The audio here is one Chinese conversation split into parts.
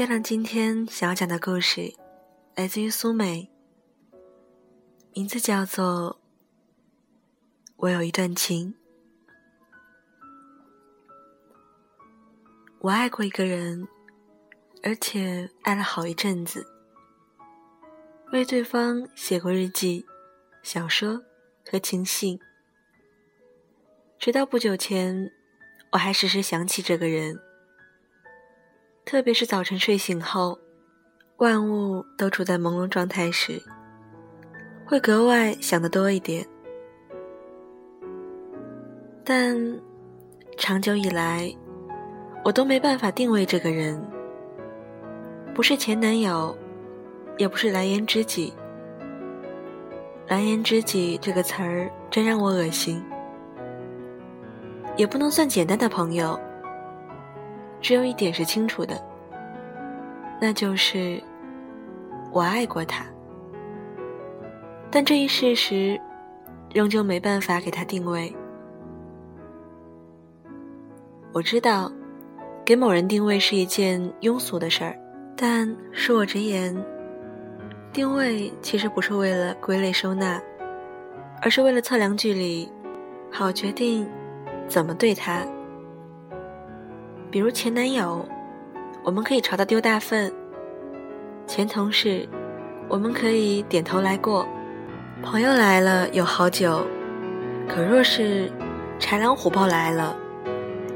月亮今天想要讲的故事，来自于苏美，名字叫做《我有一段情》。我爱过一个人，而且爱了好一阵子，为对方写过日记、小说和情信，直到不久前，我还时时想起这个人。特别是早晨睡醒后，万物都处在朦胧状态时，会格外想得多一点。但长久以来，我都没办法定位这个人，不是前男友，也不是蓝颜知己。蓝颜知己这个词儿真让我恶心，也不能算简单的朋友。只有一点是清楚的，那就是我爱过他，但这一事实仍旧没办法给他定位。我知道，给某人定位是一件庸俗的事儿，但恕我直言，定位其实不是为了归类收纳，而是为了测量距离，好决定怎么对他。比如前男友，我们可以朝他丢大粪；前同事，我们可以点头来过；朋友来了有好酒，可若是豺狼虎豹来了，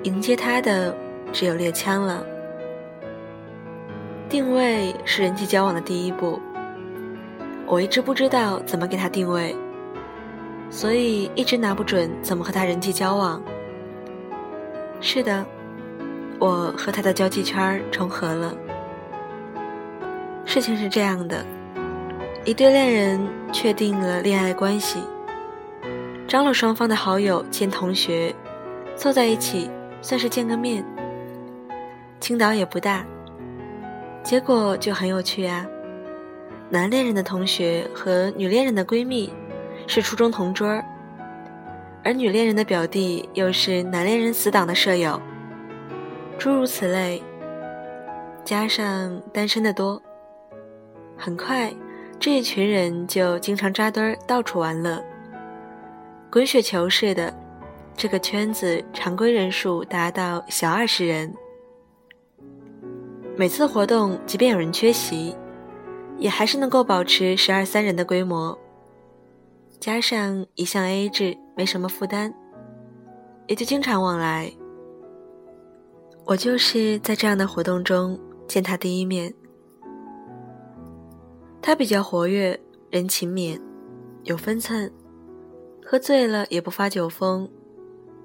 迎接他的只有猎枪了。定位是人际交往的第一步，我一直不知道怎么给他定位，所以一直拿不准怎么和他人际交往。是的。我和他的交际圈重合了。事情是这样的，一对恋人确定了恋爱关系，招了双方的好友兼同学，坐在一起算是见个面。青岛也不大，结果就很有趣啊。男恋人的同学和女恋人的闺蜜是初中同桌，而女恋人的表弟又是男恋人死党的舍友。诸如此类，加上单身的多，很快这一群人就经常扎堆儿到处玩乐。滚雪球似的，这个圈子常规人数达到小二十人。每次活动，即便有人缺席，也还是能够保持十二三人的规模。加上一向 AA 制，没什么负担，也就经常往来。我就是在这样的活动中见他第一面。他比较活跃，人勤勉，有分寸，喝醉了也不发酒疯，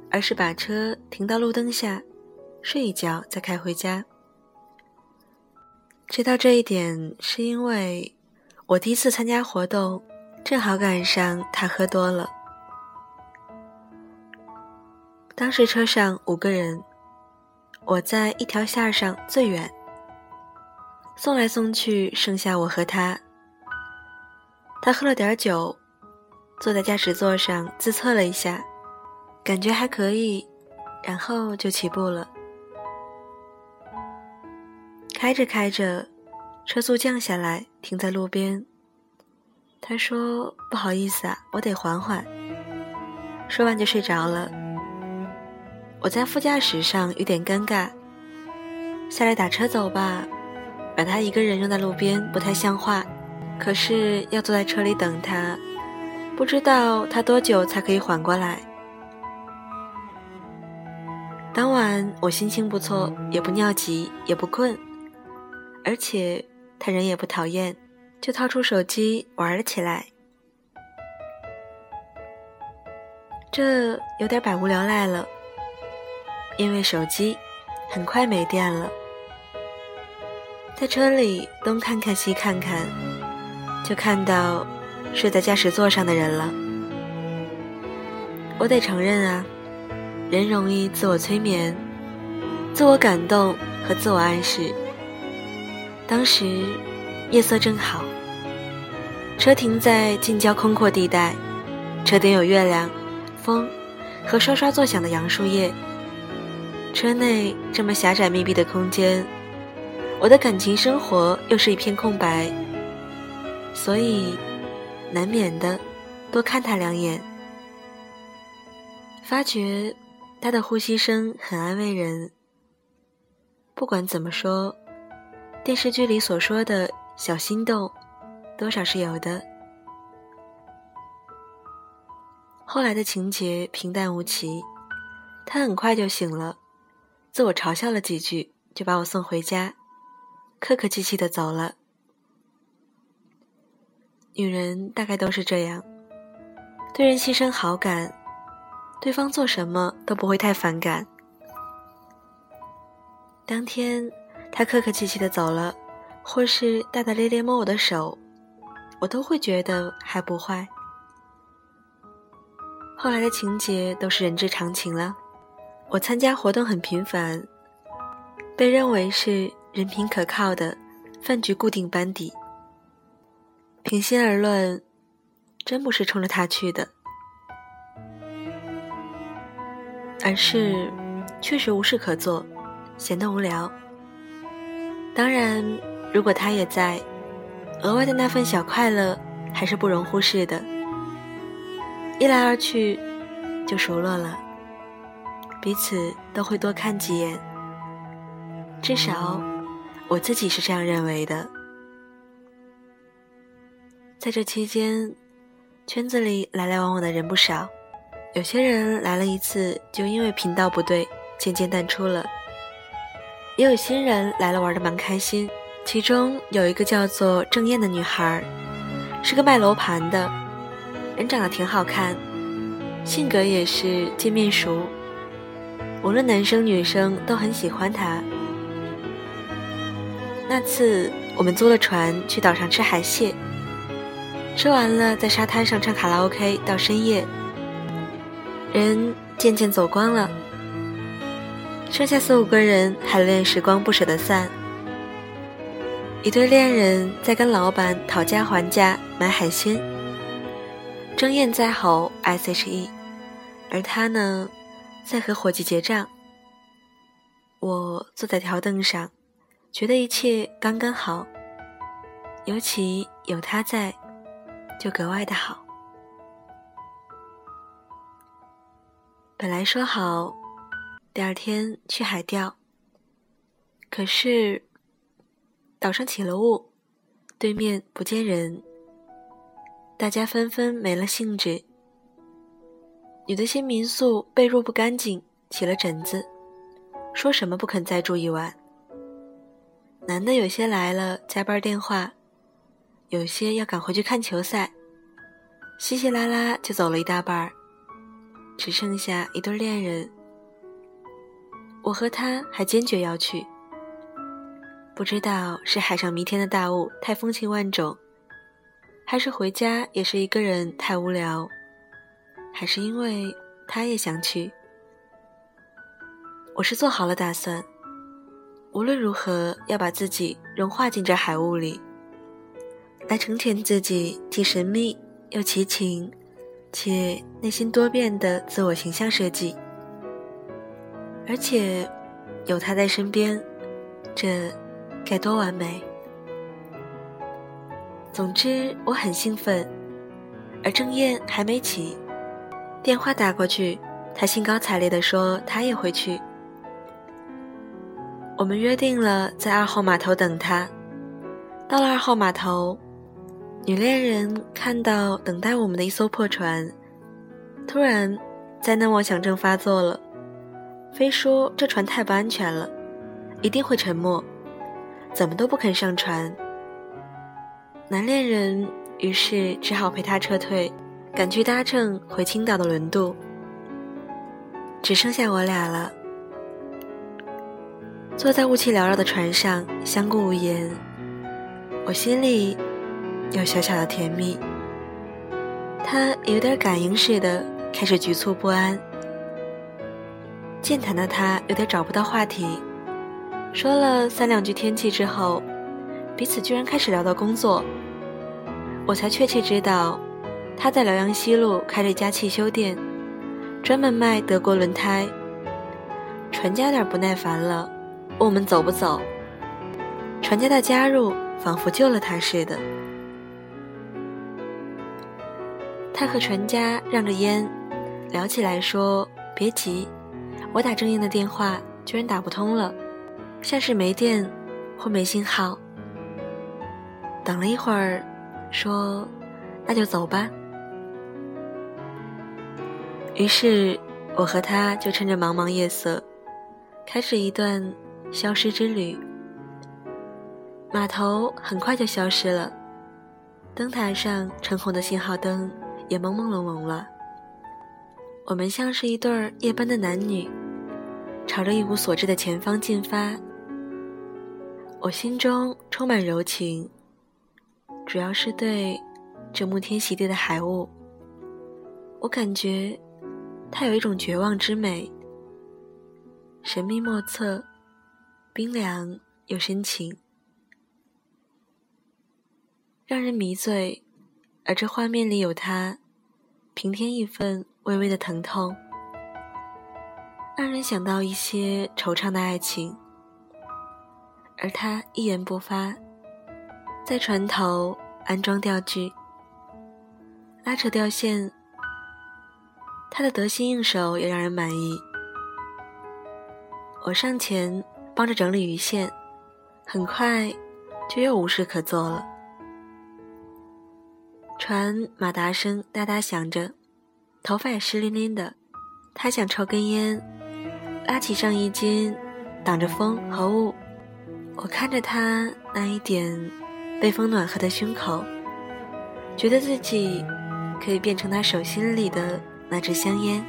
而是把车停到路灯下，睡一觉再开回家。知道这一点是因为我第一次参加活动，正好赶上他喝多了。当时车上五个人。我在一条线上最远，送来送去，剩下我和他。他喝了点酒，坐在驾驶座上自测了一下，感觉还可以，然后就起步了。开着开着，车速降下来，停在路边。他说：“不好意思啊，我得缓缓。”说完就睡着了。我在副驾驶上有点尴尬，下来打车走吧，把他一个人扔在路边不太像话。可是要坐在车里等他，不知道他多久才可以缓过来。当晚我心情不错，也不尿急，也不困，而且他人也不讨厌，就掏出手机玩了起来。这有点百无聊赖了。因为手机很快没电了，在车里东看看西看看，就看到睡在驾驶座上的人了。我得承认啊，人容易自我催眠、自我感动和自我暗示。当时夜色正好，车停在近郊空阔地带，车顶有月亮、风和刷刷作响的杨树叶。车内这么狭窄密闭的空间，我的感情生活又是一片空白，所以难免的多看他两眼，发觉他的呼吸声很安慰人。不管怎么说，电视剧里所说的小心动，多少是有的。后来的情节平淡无奇，他很快就醒了，自我嘲笑了几句，就把我送回家，客客气气的走了。女人大概都是这样，对人心生好感，对方做什么都不会太反感。当天他客客气气的走了，或是大大咧咧摸我的手，我都会觉得还不坏。后来的情节都是人之常情了。我参加活动很频繁，被认为是人品可靠的饭局固定班底。平心而论，真不是冲着他去的，而是确实无事可做，闲得无聊。当然，如果他也在，额外的那份小快乐还是不容忽视的。一来二去，就熟络了，彼此都会多看几眼，至少我自己是这样认为的。在这期间，圈子里来来往往的人不少，有些人来了一次就因为频道不对渐渐淡出了，也有新人来了玩的蛮开心。其中有一个叫做郑燕的女孩，是个卖楼盘的。人长得挺好看，性格也是见面熟，无论男生女生都很喜欢他。那次我们租了船去岛上吃海蟹，吃完了在沙滩上唱卡拉 OK 到深夜，人渐渐走光了，剩下四五个人还恋时光不舍得散。一对恋人在跟老板讨价还价买海鲜。争艳在吼 “S.H.E”，而他呢，在和伙计结账。我坐在条凳上，觉得一切刚刚好，尤其有他在，就格外的好。本来说好第二天去海钓，可是岛上起了雾，对面不见人。大家纷纷没了兴致。女的新民宿被褥不干净，起了疹子，说什么不肯再住一晚。男的有些来了加班电话，有些要赶回去看球赛，稀稀拉拉就走了一大半儿，只剩下一对恋人。我和他还坚决要去，不知道是海上弥天的大雾太风情万种。还是回家也是一个人太无聊，还是因为他也想去。我是做好了打算，无论如何要把自己融化进这海雾里，来成全自己既神秘又奇情，且内心多变的自我形象设计。而且有他在身边，这该多完美！总之，我很兴奋，而郑燕还没起，电话打过去，他兴高采烈地说他也会去。我们约定了在二号码头等他。到了二号码头，女恋人看到等待我们的一艘破船，突然灾难妄想症发作了，非说这船太不安全了，一定会沉没，怎么都不肯上船。男恋人于是只好陪他撤退，赶去搭乘回青岛的轮渡。只剩下我俩了，坐在雾气缭绕的船上，相顾无言。我心里有小小的甜蜜，他有点感应似的开始局促不安。健谈的他有点找不到话题，说了三两句天气之后，彼此居然开始聊到工作。我才确切知道，他在辽阳西路开了一家汽修店，专门卖德国轮胎。船家有点不耐烦了，问我们走不走。船家的加入仿佛救了他似的。他和船家让着烟，聊起来说：“别急，我打郑燕的电话居然打不通了，像是没电或没信号。”等了一会儿，说：“那就走吧。”于是，我和他就趁着茫茫夜色，开始一段消失之旅。码头很快就消失了，灯塔上橙红的信号灯也朦朦胧胧了。我们像是一对儿夜班的男女，朝着一无所知的前方进发。我心中充满柔情，主要是对这沐天席地的海雾，我感觉。它有一种绝望之美，神秘莫测，冰凉又深情，让人迷醉。而这画面里有它，平添一份微微的疼痛，让人想到一些惆怅的爱情。而他一言不发，在船头安装钓具，拉扯钓线。他的得心应手也让人满意。我上前帮着整理鱼线，很快就又无事可做了。船马达声哒哒响着，头发也湿淋淋的。他想抽根烟，拉起上衣襟挡着风和雾。我看着他那一点被风暖和的胸口，觉得自己可以变成他手心里的。那支香烟，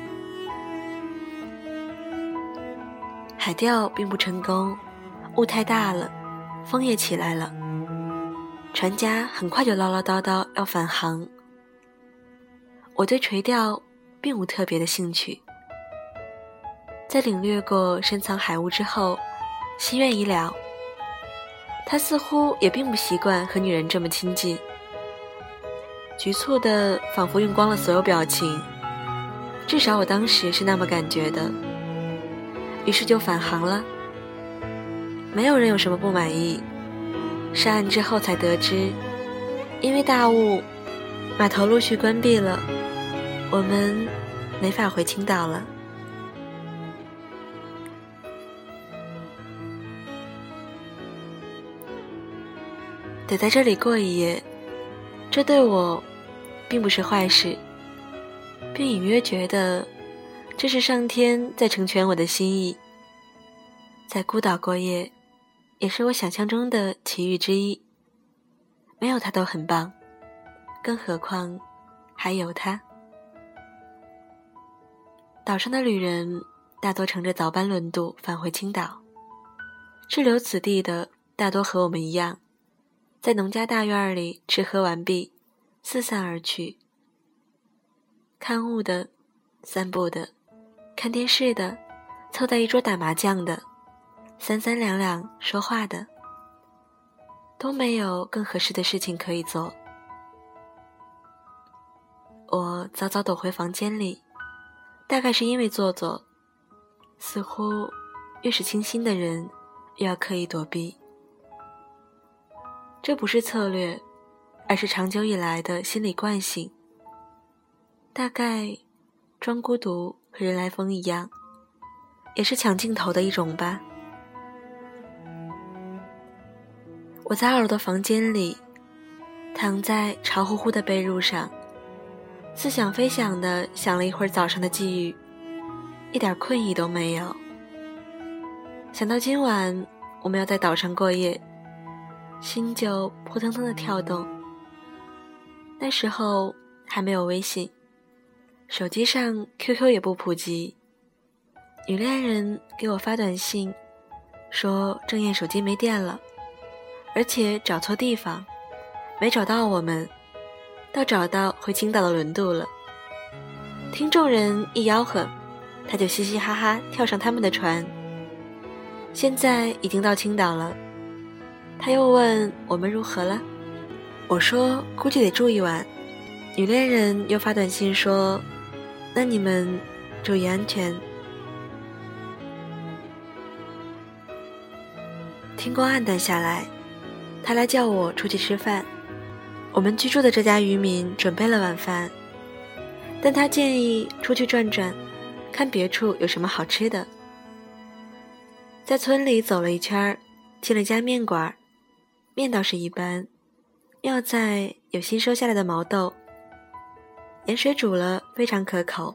海钓并不成功，雾太大了，风也起来了。船家很快就唠唠叨叨要返航。我对垂钓并无特别的兴趣，在领略过深藏海雾之后，心愿已了。他似乎也并不习惯和女人这么亲近，局促的仿佛用光了所有表情。至少我当时是那么感觉的，于是就返航了。没有人有什么不满意。上岸之后才得知，因为大雾，码头陆续关闭了，我们没法回青岛了。得在这里过一夜，这对我并不是坏事。并隐约觉得，这是上天在成全我的心意。在孤岛过夜，也是我想象中的奇遇之一。没有他都很棒，更何况还有他。岛上的旅人大多乘着早班轮渡返回青岛，滞留此地的大多和我们一样，在农家大院里吃喝完毕，四散而去。看雾的，散步的，看电视的，凑在一桌打麻将的，三三两两说话的，都没有更合适的事情可以做。我早早躲回房间里，大概是因为做作，似乎越是清新的人，越要刻意躲避。这不是策略，而是长久以来的心理惯性。大概，装孤独和人来疯一样，也是抢镜头的一种吧。我在二楼的房间里，躺在潮乎乎的被褥上，似想非想的想了一会儿早上的际遇，一点困意都没有。想到今晚我们要在岛上过夜，心就扑腾腾的跳动。那时候还没有微信。手机上 QQ 也不普及，女恋人给我发短信，说郑燕手机没电了，而且找错地方，没找到我们，倒找到回青岛的轮渡了。听众人一吆喝，他就嘻嘻哈哈跳上他们的船。现在已经到青岛了，他又问我们如何了，我说估计得住一晚。女恋人又发短信说。那你们注意安全。天光暗淡下来，他来叫我出去吃饭。我们居住的这家渔民准备了晚饭，但他建议出去转转，看别处有什么好吃的。在村里走了一圈，进了家面馆，面倒是一般，妙在有新收下来的毛豆，盐水煮了非常可口。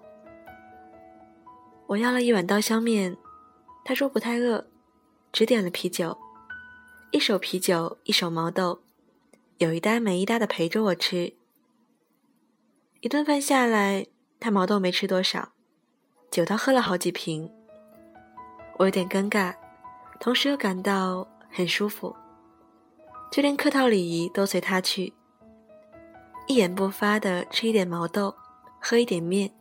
我要了一碗刀削面，他说不太饿，只点了啤酒，一手啤酒，一手毛豆。有一搭没一搭的陪着我吃，一顿饭下来，他毛豆没吃多少，酒倒喝了好几瓶。我有点尴尬，同时又感到很舒服，就连客套礼仪都随他去，一言不发的吃一点毛豆，喝一点面。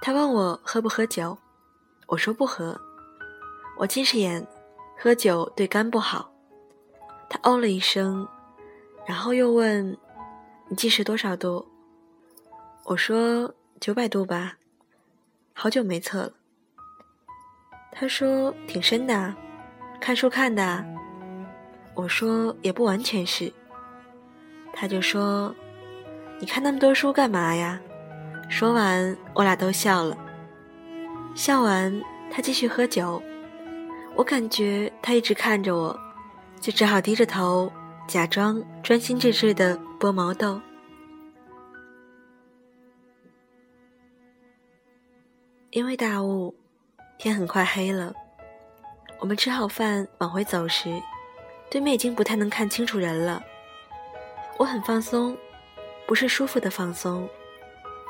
他问我喝不喝酒，我说不喝，我近视眼，喝酒对肝不好。他哦了一声，然后又问：“你近视多少度？”我说：“九百度吧，好久没测了。”他说：“挺深的，看书看的。”我说：“也不完全是。”他就说：“你看那么多书干嘛呀？”说完，我俩都笑了。笑完，他继续喝酒。我感觉他一直看着我。就只好低着头，假装专心致志的剥毛豆。因为大雾，天很快黑了。我们吃好饭往回走时，对面已经不太能看清楚人了。我很放松，不是舒服的放松，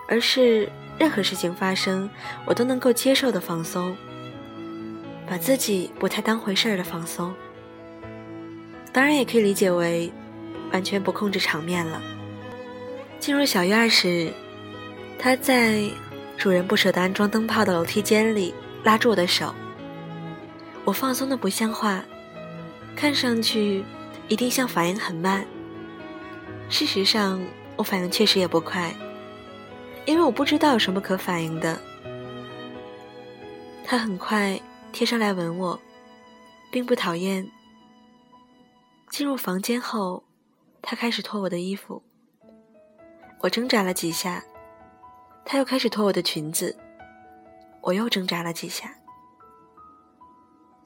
而是任何事情发生我都能够接受的放松，把自己不太当回事儿的放松。当然也可以理解为，完全不控制场面了。进入小院时，他在主人不舍得安装灯泡的楼梯间里拉住我的手。我放松的不像话，看上去一定像反应很慢。事实上，我反应确实也不快，因为我不知道有什么可反应的。他很快贴上来吻我，并不讨厌。进入房间后，他开始脱我的衣服。我挣扎了几下，他又开始脱我的裙子。我又挣扎了几下。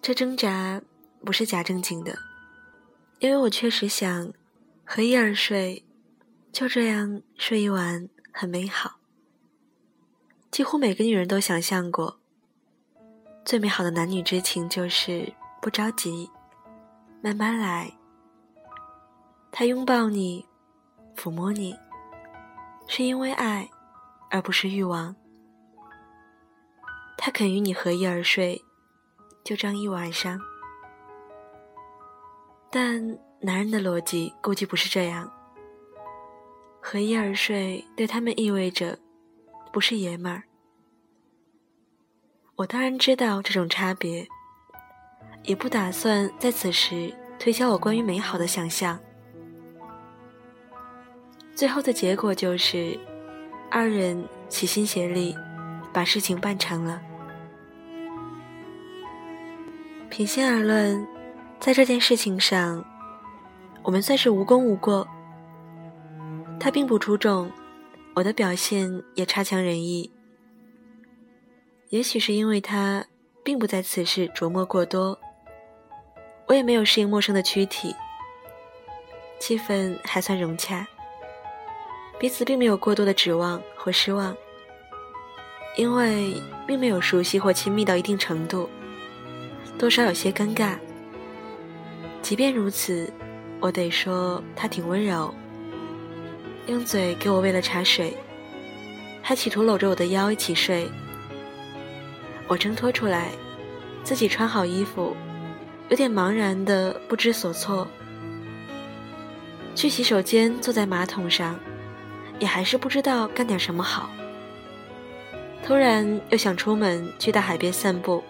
这挣扎不是假正经的，因为我确实想和伊尔睡，就这样睡一晚很美好。几乎每个女人都想象过，最美好的男女之情就是不着急，慢慢来。他拥抱你，抚摸你，是因为爱，而不是欲望。他肯与你合衣而睡，就这样一晚上。但男人的逻辑估计不是这样。合衣而睡对他们意味着，不是爷们儿。我当然知道这种差别，也不打算在此时推销我关于美好的想象。最后的结果就是，二人齐心协力，把事情办成了。平心而论，在这件事情上，我们算是无功无过。他并不出众，我的表现也差强人意。也许是因为他并不在此事琢磨过多，我也没有适应陌生的躯体，气氛还算融洽。彼此并没有过多的指望或失望，因为并没有熟悉或亲密到一定程度，多少有些尴尬。即便如此，我得说他挺温柔，用嘴给我喂了茶水，还企图搂着我的腰一起睡。我挣脱出来，自己穿好衣服，有点茫然的不知所措，去洗手间，坐在马桶上。也还是不知道干点什么好。突然又想出门去大海边散步，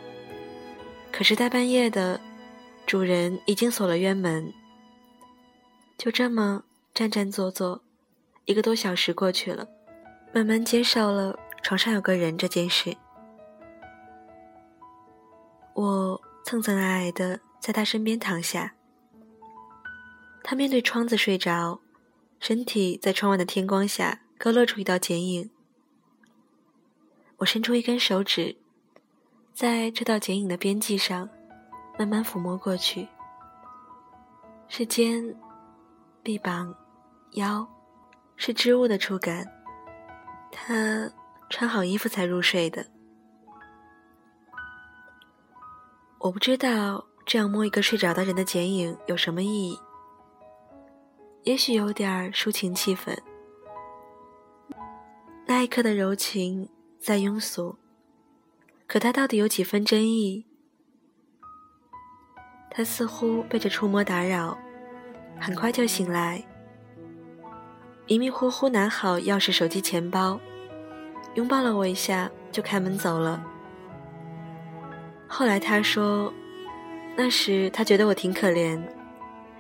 可是大半夜的，主人已经锁了院门。就这么站站坐坐，一个多小时过去了，慢慢接受了床上有个人这件事。我蹭蹭矮矮的在他身边躺下，他面对窗子睡着，身体在窗外的天光下勾勒出一道剪影。我伸出一根手指，在这道剪影的边际上慢慢抚摸过去，是肩、臂膀、腰，是织物的触感。他穿好衣服才入睡的。我不知道这样摸一个睡着的人的剪影有什么意义，也许有点抒情气氛。那一刻的柔情再庸俗，可它到底有几分真意？他似乎被这触摸打扰，很快就醒来，迷迷糊糊拿好钥匙、手机、钱包，拥抱了我一下，就开门走了。后来他说，那时他觉得我挺可怜，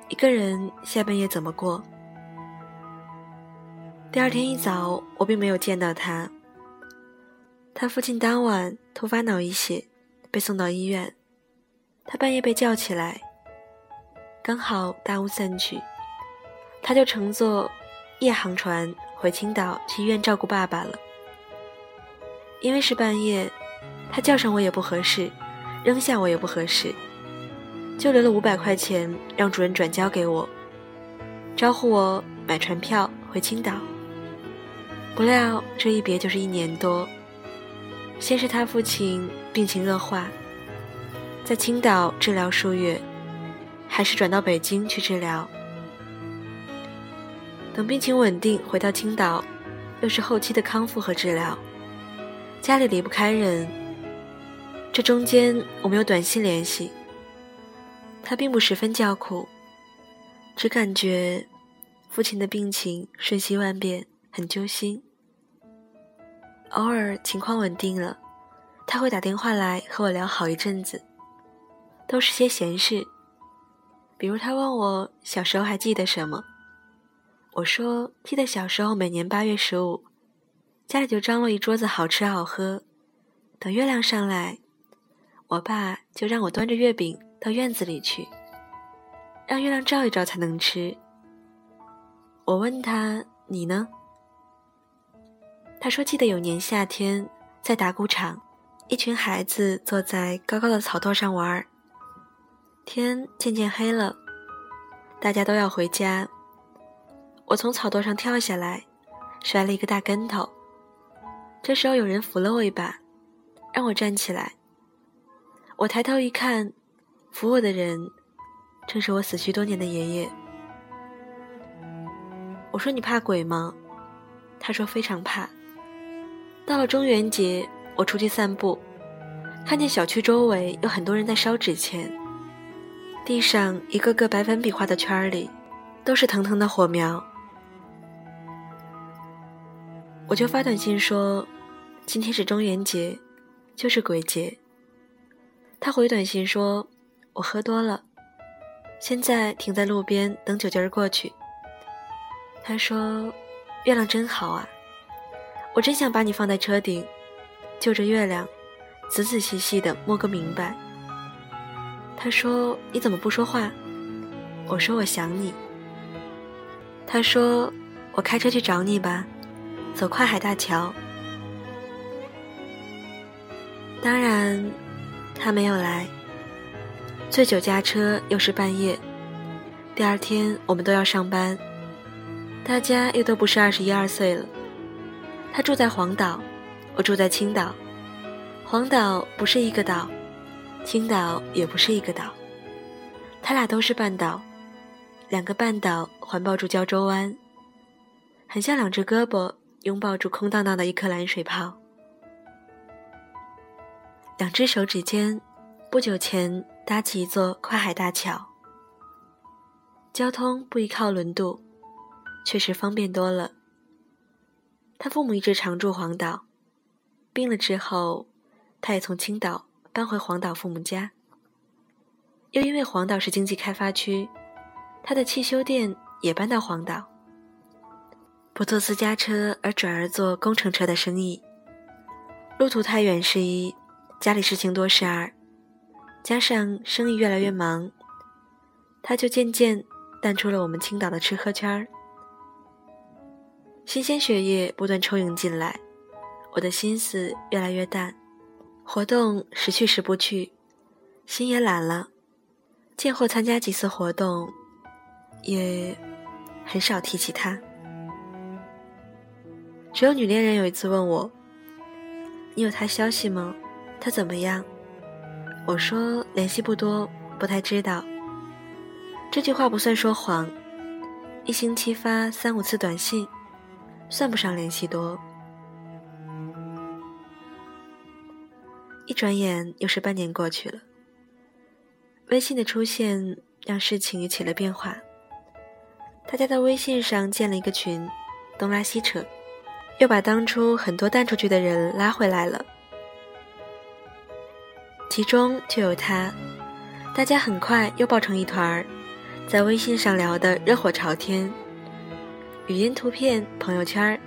一个人下半夜怎么过？第二天一早，我并没有见到他。他父亲当晚突发脑溢血，被送到医院。他半夜被叫起来，刚好大雾散去，他就乘坐夜航船回青岛去医院照顾爸爸了。因为是半夜，他叫上我也不合适。扔下我也不合适，就留了五百块钱让主任转交给我，招呼我买船票回青岛。不料这一别就是一年多，先是他父亲病情恶化，在青岛治疗数月，还是转到北京去治疗。等病情稳定回到青岛，又是后期的康复和治疗，家里离不开人。这中间我们有短信联系，他并不十分叫苦，只感觉父亲的病情瞬息万变，很揪心。偶尔情况稳定了，他会打电话来和我聊好一阵子，都是些闲事，比如他问我小时候还记得什么，我说记得小时候每年八月十五，家里就张罗一桌子好吃好喝，等月亮上来。我爸就让我端着月饼到院子里去，让月亮照一照才能吃。我问他：“你呢？”他说：“记得有年夏天，在打谷场，一群孩子坐在高高的草垛上玩儿。天渐渐黑了，大家都要回家。我从草垛上跳下来，摔了一个大跟头。这时候有人扶了我一把，让我站起来。”我抬头一看，扶我的人正是我死去多年的爷爷。我说：“你怕鬼吗？”他说：“非常怕。”到了中元节，我出去散步，看见小区周围有很多人在烧纸钱，地上一个个白粉笔画的圈里都是腾腾的火苗。我就发短信说：“今天是中元节，就是鬼节。”他回短信说：“我喝多了，现在停在路边等酒劲儿过去。”他说：“月亮真好啊，我真想把你放在车顶，就着月亮，仔仔细细的摸个明白。”他说：“你怎么不说话？”我说：“我想你。”他说：“我开车去找你吧，走跨海大桥。”当然。他没有来，醉酒驾车又是半夜。第二天我们都要上班，大家又都不是二十一二岁了。他住在黄岛，我住在青岛。黄岛不是一个岛，青岛也不是一个岛，他俩都是半岛，两个半岛环抱住胶州湾，很像两只胳膊拥抱住空荡荡的一颗蓝水泡。两只手指间，不久前搭起一座跨海大桥。交通不依靠轮渡，确实方便多了。他父母一直常住黄岛，病了之后，他也从青岛搬回黄岛父母家。又因为黄岛是经济开发区，他的汽修店也搬到黄岛，不坐私家车而转而做工程车的生意。路途太远是一。家里事情多是二，加上生意越来越忙，他就渐渐淡出了我们青岛的吃喝圈儿。新鲜血液不断抽涌进来，我的心思越来越淡，活动时去时不去，心也懒了。见或参加几次活动，也很少提起他。只有女恋人有一次问我：“你有他消息吗？他怎么样？”我说：“联系不多，不太知道。”这句话不算说谎，一星期发三五次短信，算不上联系多。一转眼又是半年过去了，微信的出现让事情又起了变化。大家在微信上建了一个群，东拉西扯。又把当初很多淡出去的人拉回来了，其中就有他。大家很快又抱成一团儿，在微信上聊得热火朝天，语音、图片、朋友圈，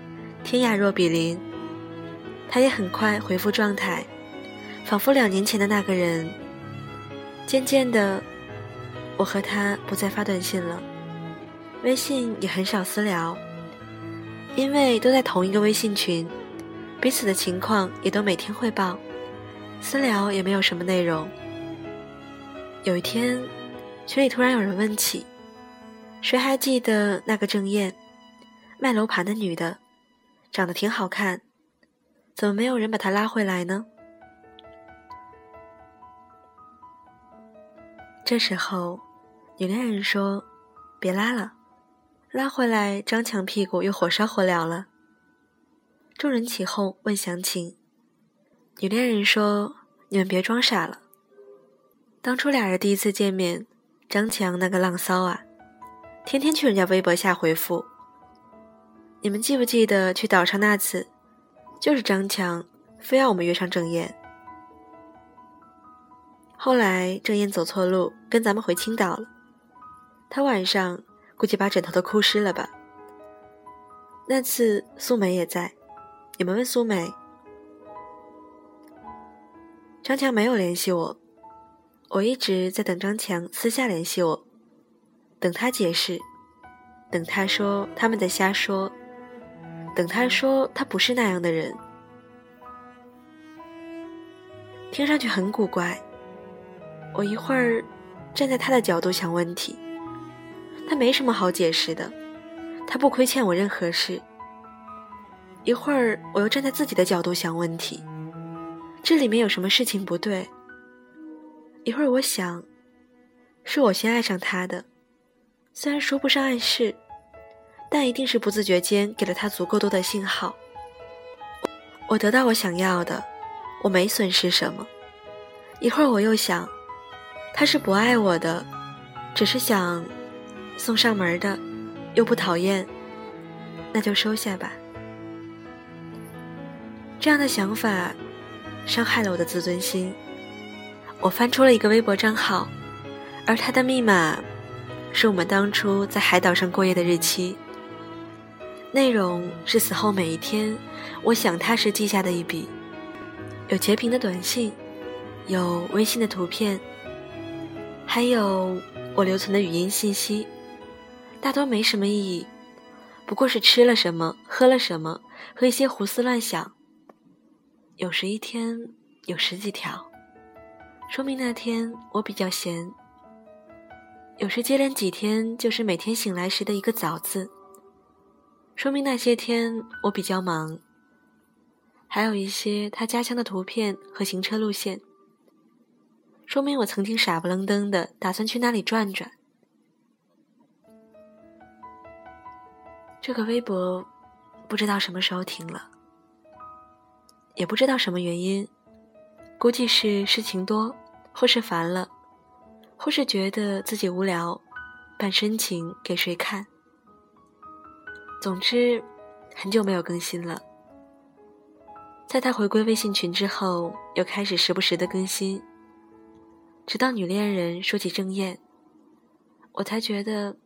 天涯若比邻。他也很快回复状态，仿佛两年前的那个人。渐渐的，我和他不再发短信了，微信也很少私聊。因为都在同一个微信群，彼此的情况也都每天汇报，私聊也没有什么内容。有一天，群里突然有人问起：“谁还记得那个郑燕，卖楼盘的女的，长得挺好看，怎么没有人把她拉回来呢？”这时候，女恋人说：“别拉了。”拉回来，张强屁股又火烧火燎了。众人起哄问详情，女恋人说：“你们别装傻了，当初俩人第一次见面，张强那个浪骚啊，天天去人家微博下回复。你们记不记得去岛上那次，就是张强非要我们约上郑燕。后来郑燕走错路，跟咱们回青岛了，他晚上。”估计把枕头都哭湿了吧。那次苏梅也在，你们问苏梅。张强没有联系我，我一直在等张强私下联系我，等他解释，等他说他们在瞎说，等他说他不是那样的人。听上去很古怪，我一会儿站在他的角度想问题。他没什么好解释的，他不亏欠我任何事。一会儿我又站在自己的角度想问题，这里面有什么事情不对？一会儿我想，是我先爱上他的，虽然说不上暗示，但一定是不自觉间给了他足够多的信号。我得到我想要的，我没损失什么。一会儿我又想，他是不爱我的，只是想。送上门的，又不讨厌，那就收下吧。这样的想法伤害了我的自尊心。我翻出了一个微博账号，而他的密码是我们当初在海岛上过夜的日期。内容是死后每一天我想他时记下的一笔，有截屏的短信，有微信的图片，还有我留存的语音信息。大多没什么意义，不过是吃了什么、喝了什么和一些胡思乱想。有时一天有十几条，说明那天我比较闲；有时接连几天就是每天醒来时的一个早字，说明那些天我比较忙。还有一些他家乡的图片和行车路线，说明我曾经傻不愣登的打算去那里转转。这个微博不知道什么时候停了，也不知道什么原因，估计是事情多，或是烦了，或是觉得自己无聊，办深情给谁看。总之，很久没有更新了。在他回归微信群之后，又开始时不时的更新，直到女恋人说起郑燕，我才觉得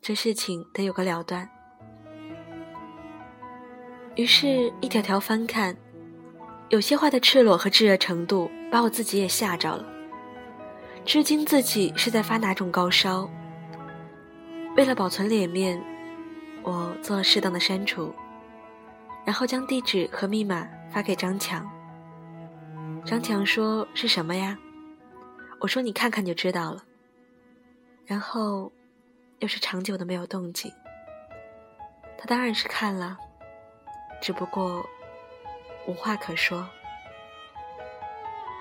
这事情得有个了断。于是，一条条翻看，有些话的赤裸和炙热程度，把我自己也吓着了。至今自己是在发哪种高烧？为了保存脸面，我做了适当的删除，然后将地址和密码发给张强。张强说：“是什么呀？”我说：“你看看就知道了。”然后又是长久的没有动静。他当然是看了，只不过无话可说。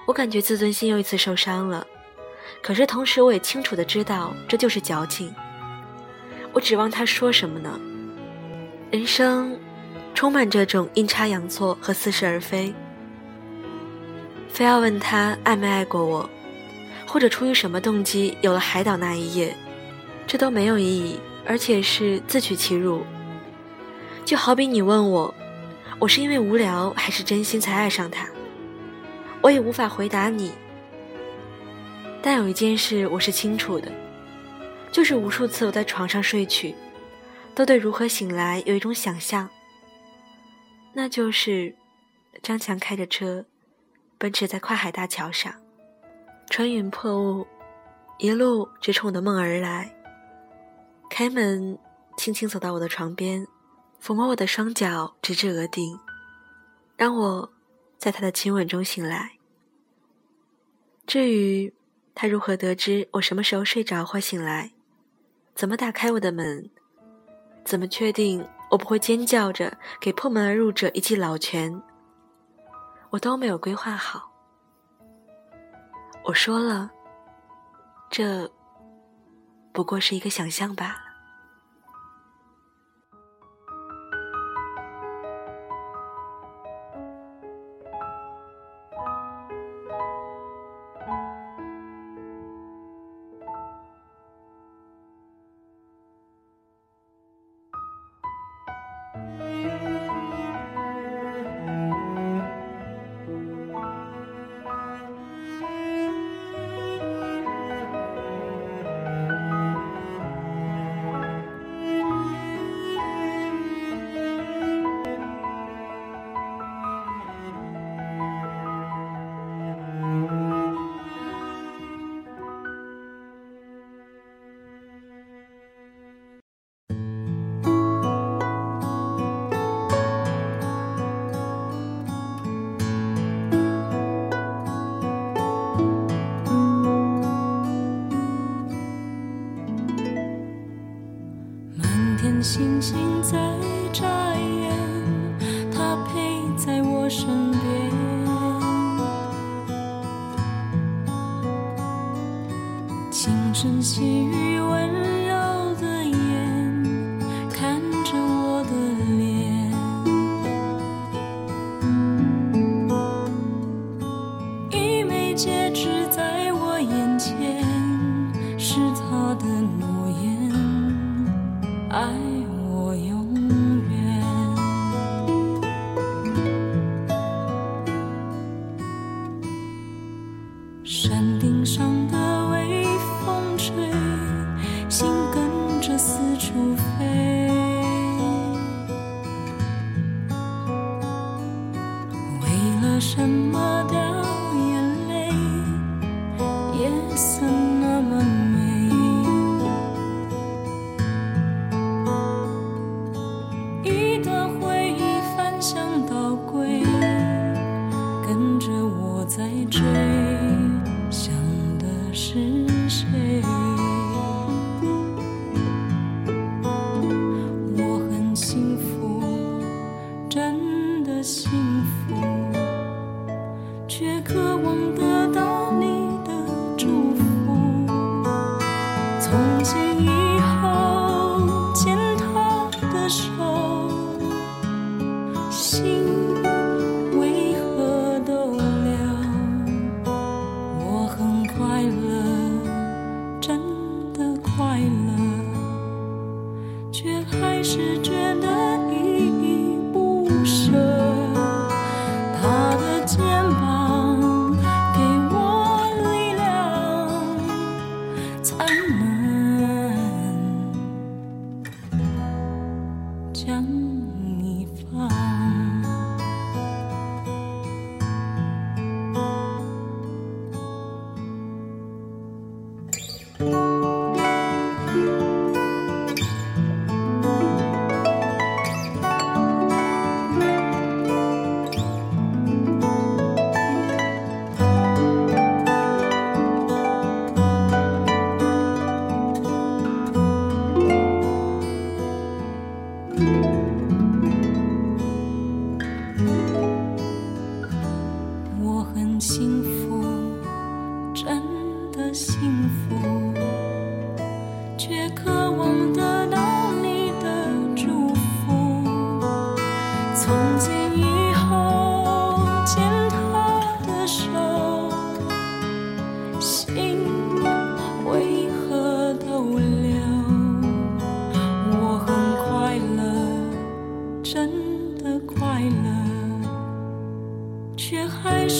我感觉自尊心又一次受伤了，可是同时我也清楚的知道这就是矫情。我指望他说什么呢？人生充满这种阴差阳错和似是而非。非要问他爱没爱过我，或者出于什么动机有了海岛那一夜，这都没有意义，而且是自取其辱。就好比你问我，我是因为无聊还是真心才爱上他，我也无法回答你。但有一件事我是清楚的，就是无数次我在床上睡去，都对如何醒来有一种想象，那就是张强开着车。奔驰在跨海大桥上，穿云破雾，一路直冲我的梦而来。开门，轻轻走到我的床边，抚摸我的双脚，直至额顶，让我在他的亲吻中醒来。至于他如何得知我什么时候睡着或醒来，怎么打开我的门，怎么确定我不会尖叫着给破门而入者一记老拳？我都没有规划好。我说了，这不过是一个想象罢了。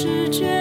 直觉